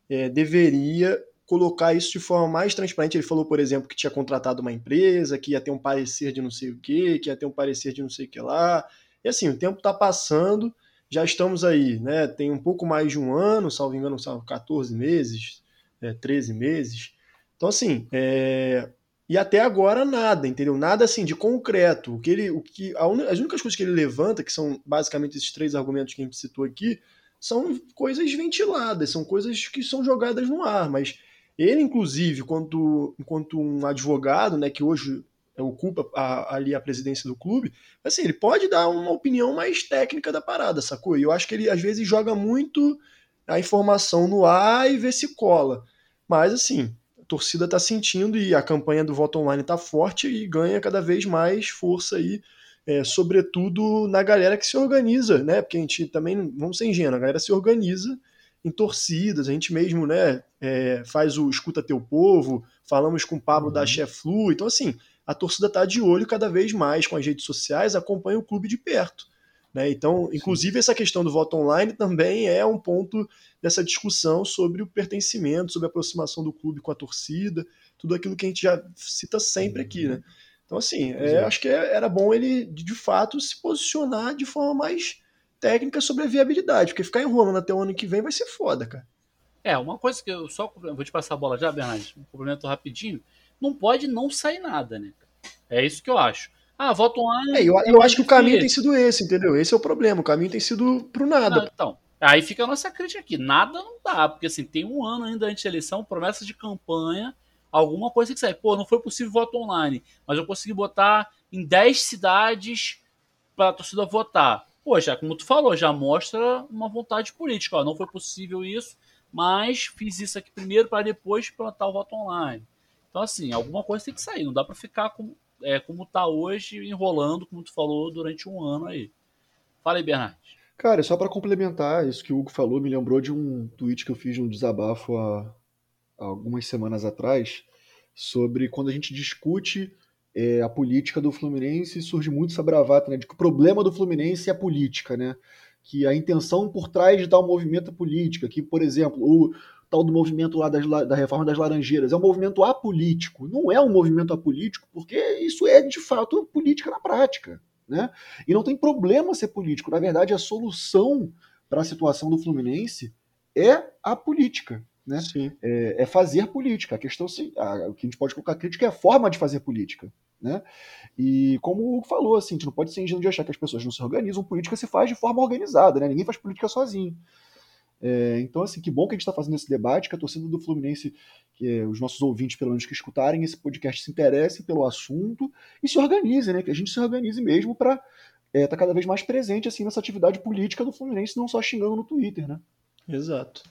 é, deveria colocar isso de forma mais transparente. Ele falou, por exemplo, que tinha contratado uma empresa, que ia ter um parecer de não sei o quê, que ia ter um parecer de não sei o que lá. E assim, o tempo está passando já estamos aí, né? Tem um pouco mais de um ano, salvo engano, são 14 meses, é, 13 meses. Então, assim, é... e até agora nada, entendeu? Nada assim de concreto. O que ele, o que, un... as únicas coisas que ele levanta, que são basicamente esses três argumentos que a gente citou aqui, são coisas ventiladas, são coisas que são jogadas no ar, mas ele, inclusive, enquanto, enquanto um advogado, né, que hoje ocupa a, ali a presidência do clube, assim, ele pode dar uma opinião mais técnica da parada, sacou? E eu acho que ele às vezes joga muito a informação no ar e vê se cola. Mas assim, a torcida tá sentindo e a campanha do voto online tá forte e ganha cada vez mais força aí, é, sobretudo na galera que se organiza, né? Porque a gente também, vamos ser ingênuos, a galera se organiza em torcidas, a gente mesmo, né, é, faz o Escuta Teu Povo, falamos com o Pablo uhum. da Cheflu, então assim, a torcida está de olho cada vez mais com as redes sociais, acompanha o clube de perto. Né? Então, inclusive, Sim. essa questão do voto online também é um ponto dessa discussão sobre o pertencimento, sobre a aproximação do clube com a torcida, tudo aquilo que a gente já cita sempre aqui. Né? Então, assim, é, acho que é, era bom ele, de fato, se posicionar de forma mais técnica sobre a viabilidade, porque ficar enrolando até o ano que vem vai ser foda, cara. É, uma coisa que eu só vou te passar a bola já, Bernardo, um complemento rapidinho não pode não sair nada, né? É isso que eu acho. Ah, voto online. É, eu, eu acho que o caminho tem sido esse, entendeu? Esse é o problema. O caminho tem sido pro nada. Não, então, aí fica a nossa crítica aqui. Nada não dá, porque assim, tem um ano ainda antes da eleição, promessa de campanha, alguma coisa que sai. Pô, não foi possível voto online, mas eu consegui botar em 10 cidades para a torcida votar. Pô, já como tu falou, já mostra uma vontade política. Ó, não foi possível isso, mas fiz isso aqui primeiro para depois plantar o voto online. Então, assim, alguma coisa tem que sair. Não dá para ficar como, é, como tá hoje, enrolando, como tu falou, durante um ano aí. Fala aí, Bernardo. Cara, só para complementar isso que o Hugo falou, me lembrou de um tweet que eu fiz um desabafo há algumas semanas atrás, sobre quando a gente discute é, a política do Fluminense, surge muito essa bravata, né? De que o problema do Fluminense é a política, né? que a intenção por trás de tal movimento é política, que, por exemplo, o tal do movimento lá das, da reforma das laranjeiras é um movimento apolítico. Não é um movimento apolítico, porque isso é, de fato, política na prática. Né? E não tem problema ser político. Na verdade, a solução para a situação do Fluminense é a política. Né? É, é, fazer política. A questão, sim, a, o que a gente pode colocar crítica é a forma de fazer política. Né? E como o Hugo falou, assim, a gente não pode ser ingênuo de achar que as pessoas não se organizam, política se faz de forma organizada, né? ninguém faz política sozinho. É, então, assim, que bom que a gente está fazendo esse debate, que a torcida do Fluminense, que é, os nossos ouvintes, pelo menos que escutarem esse podcast, se interessem pelo assunto e se organizem, né? Que a gente se organize mesmo para estar é, tá cada vez mais presente assim nessa atividade política do Fluminense, não só xingando no Twitter, né? Exato.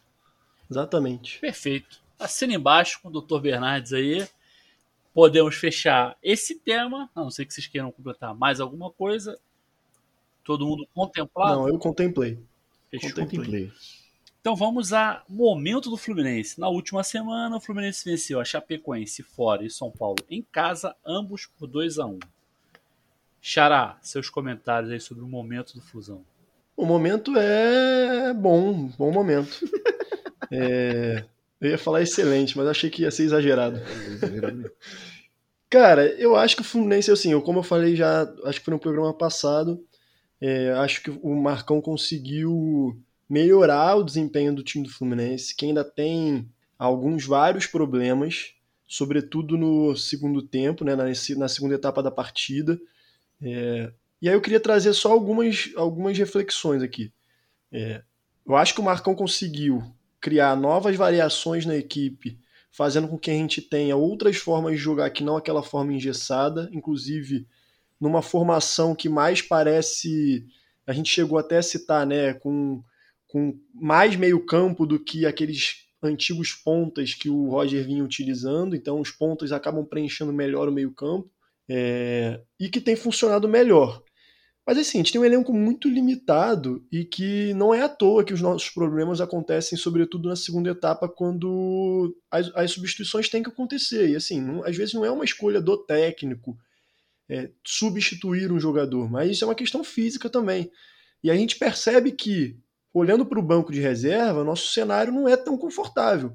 Exatamente. Perfeito. Assina embaixo com o Dr. Bernardes aí. Podemos fechar esse tema, a não ser que vocês queiram completar mais alguma coisa. Todo mundo contemplado? Não, eu contemplei. Fechou. Contemplei. Então vamos a momento do Fluminense. Na última semana, o Fluminense venceu a Chapecoense fora e São Paulo em casa, ambos por 2 a 1 Xará, seus comentários aí sobre o momento do Fusão. O momento é bom, bom momento. é... Eu ia falar excelente, mas achei que ia ser exagerado. Cara, eu acho que o Fluminense, assim, como eu falei já, acho que foi no programa passado, é, acho que o Marcão conseguiu melhorar o desempenho do time do Fluminense, que ainda tem alguns vários problemas, sobretudo no segundo tempo, né, na, na segunda etapa da partida. É, e aí eu queria trazer só algumas, algumas reflexões aqui. É, eu acho que o Marcão conseguiu criar novas variações na equipe, fazendo com que a gente tenha outras formas de jogar que não aquela forma engessada, inclusive numa formação que mais parece. A gente chegou até a citar, né, com com mais meio campo do que aqueles antigos pontas que o Roger vinha utilizando, então os pontas acabam preenchendo melhor o meio campo é, e que tem funcionado melhor. Mas assim, a gente tem um elenco muito limitado e que não é à toa que os nossos problemas acontecem, sobretudo na segunda etapa, quando as, as substituições têm que acontecer. E assim, não, às vezes não é uma escolha do técnico é, substituir um jogador, mas isso é uma questão física também. E a gente percebe que olhando para o banco de reserva, nosso cenário não é tão confortável.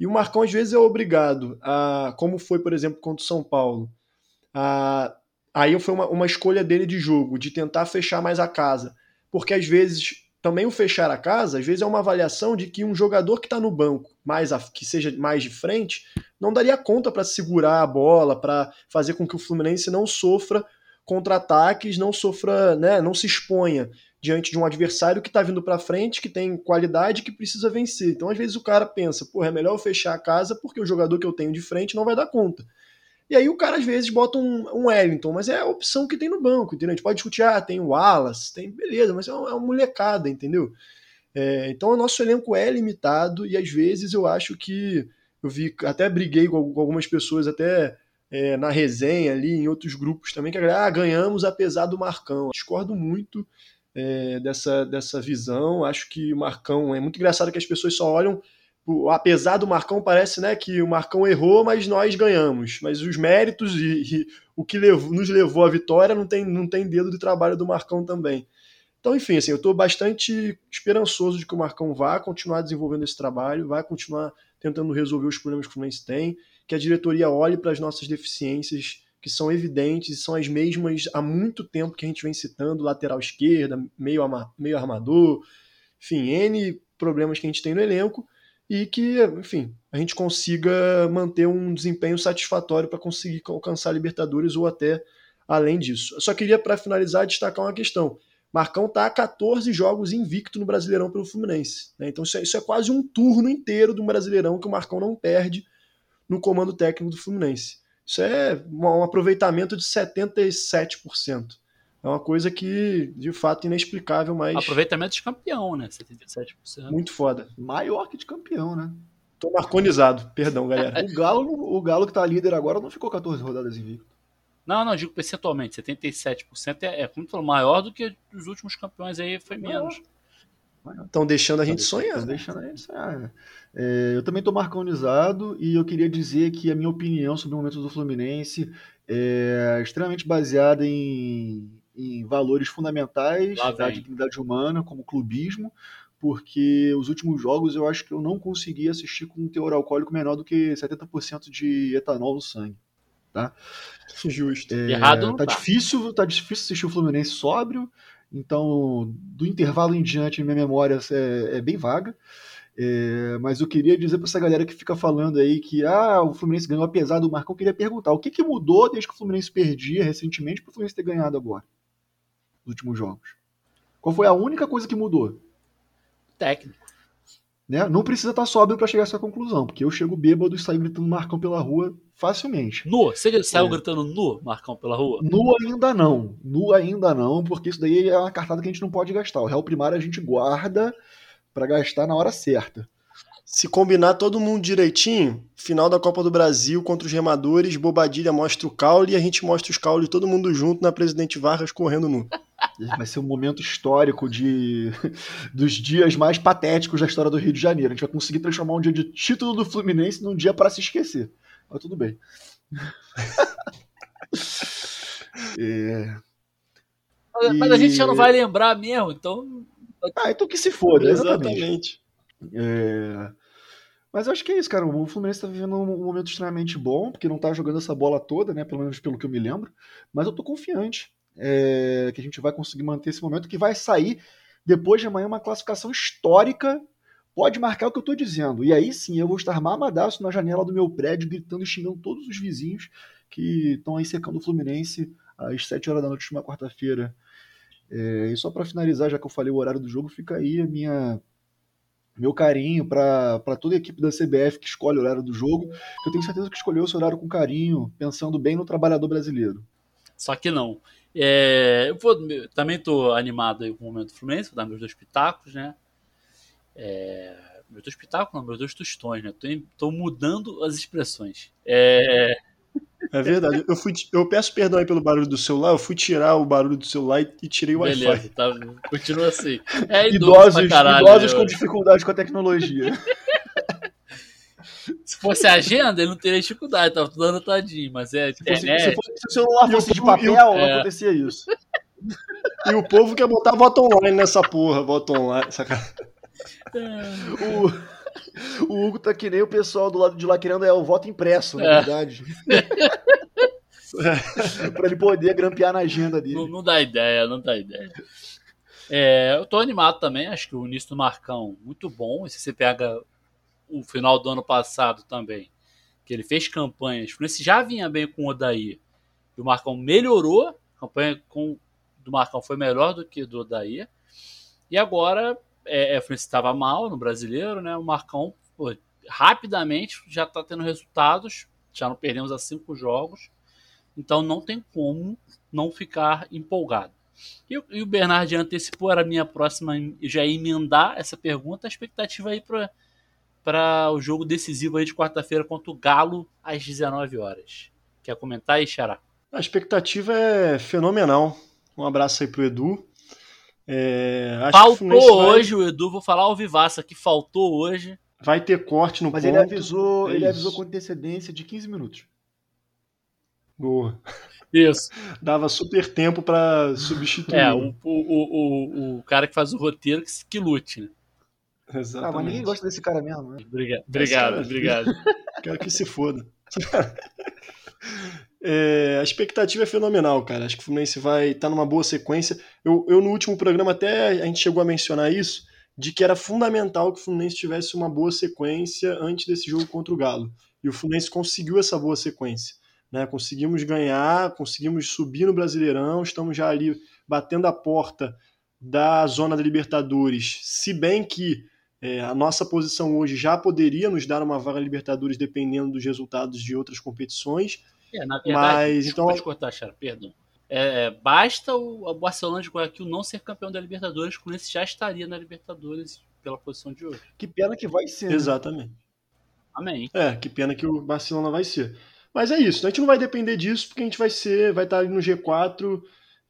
E o Marcão, às vezes, é obrigado a, como foi, por exemplo, contra o São Paulo, a, aí foi uma, uma escolha dele de jogo, de tentar fechar mais a casa. Porque às vezes, também o fechar a casa, às vezes é uma avaliação de que um jogador que está no banco, mais a, que seja mais de frente, não daria conta para segurar a bola, para fazer com que o Fluminense não sofra contra-ataques, não sofra, né, não se exponha diante de um adversário que está vindo para frente, que tem qualidade, que precisa vencer. Então, às vezes, o cara pensa, porra, é melhor eu fechar a casa porque o jogador que eu tenho de frente não vai dar conta. E aí o cara, às vezes, bota um, um Wellington, mas é a opção que tem no banco, entendeu? A gente pode discutir, ah, tem o Wallace, tem, beleza, mas é uma, é uma molecada, entendeu? É, então, o nosso elenco é limitado e, às vezes, eu acho que eu vi, até briguei com, com algumas pessoas, até é, na resenha ali, em outros grupos também, que ah, ganhamos apesar do Marcão. Discordo muito é, dessa, dessa visão. Acho que o Marcão é muito engraçado que as pessoas só olham. Apesar do Marcão, parece né, que o Marcão errou, mas nós ganhamos. Mas os méritos e, e o que levou, nos levou à vitória não tem, não tem dedo de trabalho do Marcão também. Então, enfim, assim, eu estou bastante esperançoso de que o Marcão vá continuar desenvolvendo esse trabalho, vai continuar tentando resolver os problemas que o Fluminense tem, que a diretoria olhe para as nossas deficiências que são evidentes e são as mesmas há muito tempo que a gente vem citando, lateral esquerda, meio, meio armador, enfim, N problemas que a gente tem no elenco e que, enfim, a gente consiga manter um desempenho satisfatório para conseguir alcançar a Libertadores ou até além disso. Eu só queria, para finalizar, destacar uma questão. Marcão está a 14 jogos invicto no Brasileirão pelo Fluminense. Né? Então isso é, isso é, quase um turno inteiro do Brasileirão que o Marcão não perde no comando técnico do Fluminense. Isso é um aproveitamento de 77%. É uma coisa que, de fato, inexplicável, mas. Aproveitamento de campeão, né? 77%. Muito foda. Maior que de campeão, né? Tô marconizado, perdão, galera. o, Galo, o Galo que tá líder agora não ficou 14 rodadas invicto. Não, não, digo percentualmente, 77% é, é como falou, maior do que os últimos campeões aí, foi menos. Estão deixando a gente sonhar. Estão deixando a gente sonhar. É, eu também estou marconizado e eu queria dizer que a minha opinião sobre o momento do Fluminense é extremamente baseada em, em valores fundamentais da dignidade humana, como clubismo, porque os últimos jogos eu acho que eu não consegui assistir com um teor alcoólico menor do que 70% de etanol no sangue. Justo. É, Errado tá tá. difícil, tá difícil assistir o Fluminense sóbrio, então do intervalo em diante minha memória é, é bem vaga. É, mas eu queria dizer para essa galera que fica falando aí que ah, o Fluminense ganhou apesar do Marcão, eu queria perguntar o que, que mudou desde que o Fluminense perdia recentemente para o Fluminense ter ganhado agora, nos últimos jogos. Qual foi a única coisa que mudou? Técnico. Né? Não precisa estar sóbrio para chegar a essa conclusão, porque eu chego bêbado e saio gritando Marcão pela rua facilmente. Nu. Você saiu É. gritando nu, Marcão, pela rua? Nu ainda não. Nu ainda não, porque isso daí é uma cartada que a gente não pode gastar. O réu primário a gente guarda pra gastar na hora certa. Se combinar todo mundo direitinho, final da Copa do Brasil contra os remadores, Bobadilha mostra o caule e a gente mostra os caules todo mundo junto na Presidente Vargas correndo nu. Vai ser um momento histórico de dos dias mais patéticos da história do Rio de Janeiro. A gente vai conseguir transformar um dia de título do Fluminense num dia para se esquecer. Mas tudo bem. É, Mas, mas a gente já não E- vai lembrar mesmo, então. Ah, então que se foda, exatamente. Exatamente. É, Mas eu acho que é isso, cara. O Fluminense tá vivendo um momento extremamente bom, porque não tá jogando essa bola toda, né? Pelo menos pelo que eu me lembro. Mas eu tô confiante é, que a gente vai conseguir manter esse momento, que vai sair depois de amanhã uma classificação histórica. Pode marcar o que eu tô dizendo. E aí sim eu vou estar mamadaço na janela do meu prédio, gritando e xingando todos os vizinhos que estão aí cercando o Fluminense às 7 horas da noite de uma quarta-feira. É, e só para finalizar, já que eu falei o horário do jogo, fica aí a minha meu carinho para toda a equipe da CBF que escolhe o horário do jogo, que eu tenho certeza que escolheu esse horário com carinho, pensando bem no trabalhador brasileiro. Só que não. É, eu vou- também tô animado aí com o momento do Fluminense, vou dar meus dois pitacos, né? É, meus dois pitacos, não, meus dois tostões, né? Tô mudando as expressões. É, É verdade. Eu, fui, eu peço perdão aí pelo barulho do celular, eu fui tirar o barulho do celular e, e tirei o Wi-Fi. tá, continua assim. É idoso Idosos, caralho, idosos né? com dificuldade com a tecnologia. Se fosse agenda, ele não teria dificuldade, tava tudo anotadinho, mas é Se, fosse- internet. se fosse- se o celular fosse de papel, não é. acontecia isso. E o povo quer botar voto online nessa porra, voto online. Sacanagem. O, o Hugo tá que nem o pessoal do lado de lá querendo é o voto impresso, na É. verdade. pra ele poder grampear na agenda dele. Não, não dá ideia, não dá ideia. É, eu tô animado também, acho que o início do Marcão muito bom. E se você pega o final do ano passado também, que ele fez campanhas, o Fluminense já vinha bem com o Odaí, e o Marcão melhorou, a campanha com, do Marcão foi melhor do que do Odaí. E agora, é, é, o Fluminense estava mal no brasileiro, né? O Marcão pô, rapidamente já está tendo resultados, já não perdemos a cinco jogos, então não tem como não ficar empolgado. E, o- e o Bernard antecipou, era a minha próxima, já ia emendar essa pergunta, a expectativa aí para o jogo decisivo aí de quarta-feira contra o Galo às 19 horas. Quer comentar aí, Xará? A expectativa é fenomenal. Um abraço aí pro Edu. É, acho que o Faltou vai- hoje o Edu, vou falar ao vivaço aqui, faltou hoje. Vai, ter corte no Mas ponto. ele avisou, É ele avisou com antecedência de 15 minutos. Boa. Isso. Dava super tempo pra substituir. É, o, o, o, o, o cara que faz o roteiro que, se- que lute, né? Ah, Exatamente. mas ninguém gosta desse cara mesmo, né? Obrigado, obrigado, cara- obrigado. Quero que se foda. É, a expectativa é fenomenal, cara. Acho que o Fluminense vai estar numa boa sequência. Eu, eu, no último programa, até a gente chegou a mencionar isso, de que era fundamental que o Fluminense tivesse uma boa sequência antes desse jogo contra o Galo. E o Fluminense conseguiu essa boa sequência. Né? Conseguimos ganhar, conseguimos subir no Brasileirão, estamos já ali batendo a porta da zona da Libertadores. Se bem que é, a nossa posição hoje já poderia nos dar uma vaga na Libertadores dependendo dos resultados de outras competições. É, na verdade, Mas, então- te cortar, Xara, perdão. É, basta o o Barcelona de Guayaquil não ser campeão da Libertadores, o Fluminense já estaria na Libertadores pela posição de hoje. Que pena que vai ser. né? Exatamente. Amém. É, que pena que o Barcelona vai ser. Mas é isso, a gente não vai depender disso, porque a gente vai ser, vai estar ali no G4,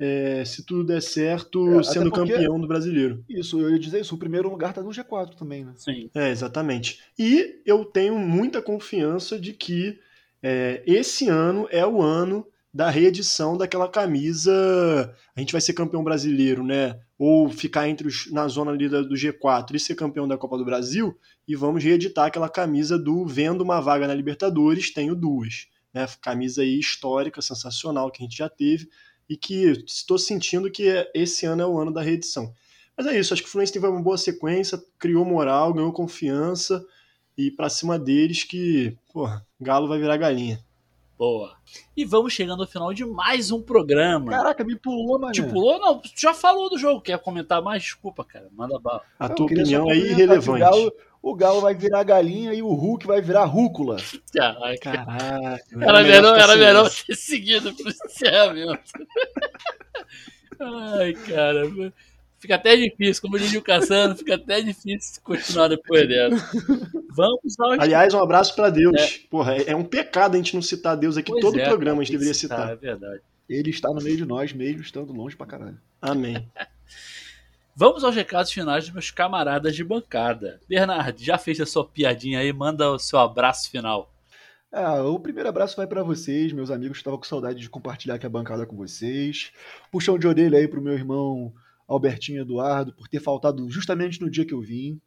é, se tudo der certo, É, sendo porque- campeão do brasileiro. Isso, eu ia dizer isso. O primeiro lugar tá no G4 também, né? Sim. É, exatamente. E eu tenho muita confiança de que é, esse ano é o ano da reedição daquela camisa. A gente vai ser campeão brasileiro, né? Ou ficar entre os, na zona ali do G4 e ser campeão da Copa do Brasil, e vamos reeditar aquela camisa do vendo uma vaga na Libertadores, tenho duas. Né? Camisa aí histórica, sensacional, que a gente já teve, e que estou sentindo que esse ano é o ano da reedição. Mas é isso, acho que o Fluminense teve uma boa sequência, criou moral, ganhou confiança, e para cima deles que, porra, Galo vai virar galinha. Boa. E vamos chegando ao final de mais um programa. Caraca, me pulou, mano. Te pulou? Não, tu já falou do jogo. Quer comentar mais? Desculpa, cara. Manda bala. A tua opinião é irrelevante. O Galo, o vai virar galinha e o Hulk vai virar rúcula. Caraca. Caraca. Era melhor, era melhor ter seguido pro encerramento. Ai, cara. Fica até difícil, como diria o Cassano, fica até difícil continuar depois dessa. Vamos ao. Aliás, um abraço para Deus. É. Porra, é um pecado a gente não citar Deus aqui. Pois Todo é, programa a gente deveria citar, citar. É verdade. Ele está no meio de nós, mesmo estando longe pra caralho. Amém. Vamos aos recados finais dos meus camaradas de bancada. Bernard, já fez a sua piadinha aí? Manda o seu abraço final. Ah, o primeiro abraço vai para vocês, meus amigos. Estava com saudade de compartilhar aqui a bancada com vocês. Puxão de orelha aí pro meu irmão Albertinho Eduardo por ter faltado justamente no dia que eu vim.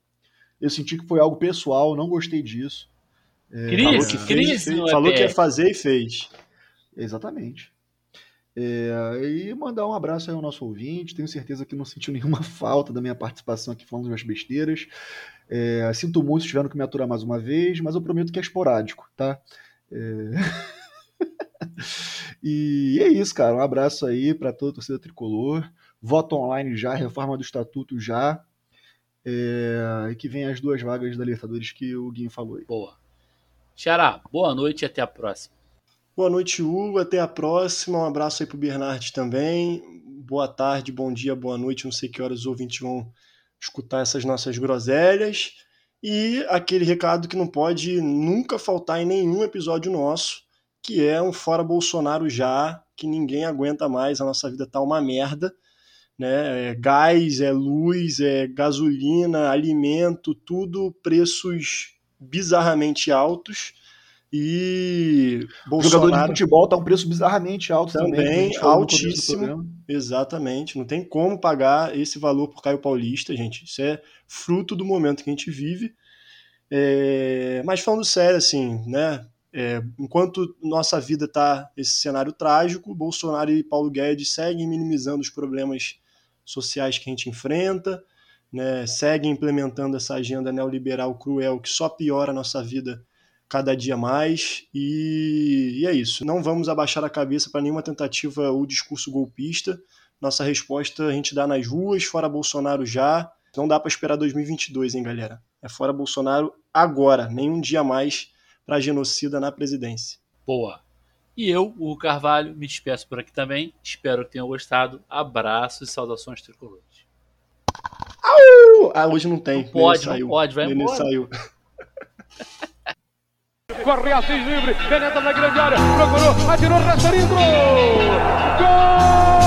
Eu senti que foi algo pessoal, não gostei disso. É, Cris, que Cris, fez, é falou que ia fazer e fez. Exatamente. É, e mandar um abraço aí ao nosso ouvinte. Tenho certeza que não sentiu nenhuma falta da minha participação aqui falando das besteiras. É, sinto muito se tiveram que me aturar mais uma vez, mas eu prometo que é esporádico, tá? É... e é isso, cara. Um abraço aí para toda a torcida tricolor voto online já, reforma do estatuto já, é, e que vem as duas vagas da Libertadores que o Guinho falou aí. Boa. Xará, boa noite e até a próxima. Boa noite, Hugo. Até a próxima. Um abraço aí pro Bernard também. Boa tarde, bom dia, boa noite. Não sei que horas os ouvintes vão escutar essas nossas groselhas. E aquele recado que não pode nunca faltar em nenhum episódio nosso, que é um fora Bolsonaro já, que ninguém aguenta mais, a nossa vida tá uma merda né? É gás, é luz, é gasolina, alimento, tudo preços bizarramente altos. E Bolsonaro... jogador de futebol tá um preço bizarramente alto também, também altíssimo. Exatamente, não tem como pagar esse valor por Caio Paulista, gente. Isso é fruto do momento que a gente vive. É... Mas falando sério, assim, né? É, enquanto nossa vida está esse cenário trágico, Bolsonaro e Paulo Guedes seguem minimizando os problemas sociais que a gente enfrenta, né, segue implementando essa agenda neoliberal cruel que só piora a nossa vida cada dia mais. E, e é isso. Não vamos abaixar a cabeça para nenhuma tentativa ou discurso golpista. Nossa resposta a gente dá nas ruas, fora Bolsonaro já. Não dá para esperar 2022, hein, galera? É fora Bolsonaro agora, nem um dia mais para genocida na presidência. Boa. E eu, o Carvalho, me despeço por aqui também. Espero que tenham gostado. Abraços e saudações tricolores. Ah, hoje não tem. Não pode, não pode, vai embora. saiu. Corre Assis livre, penetra na grande área, procurou, atirou, rastreiro, gol!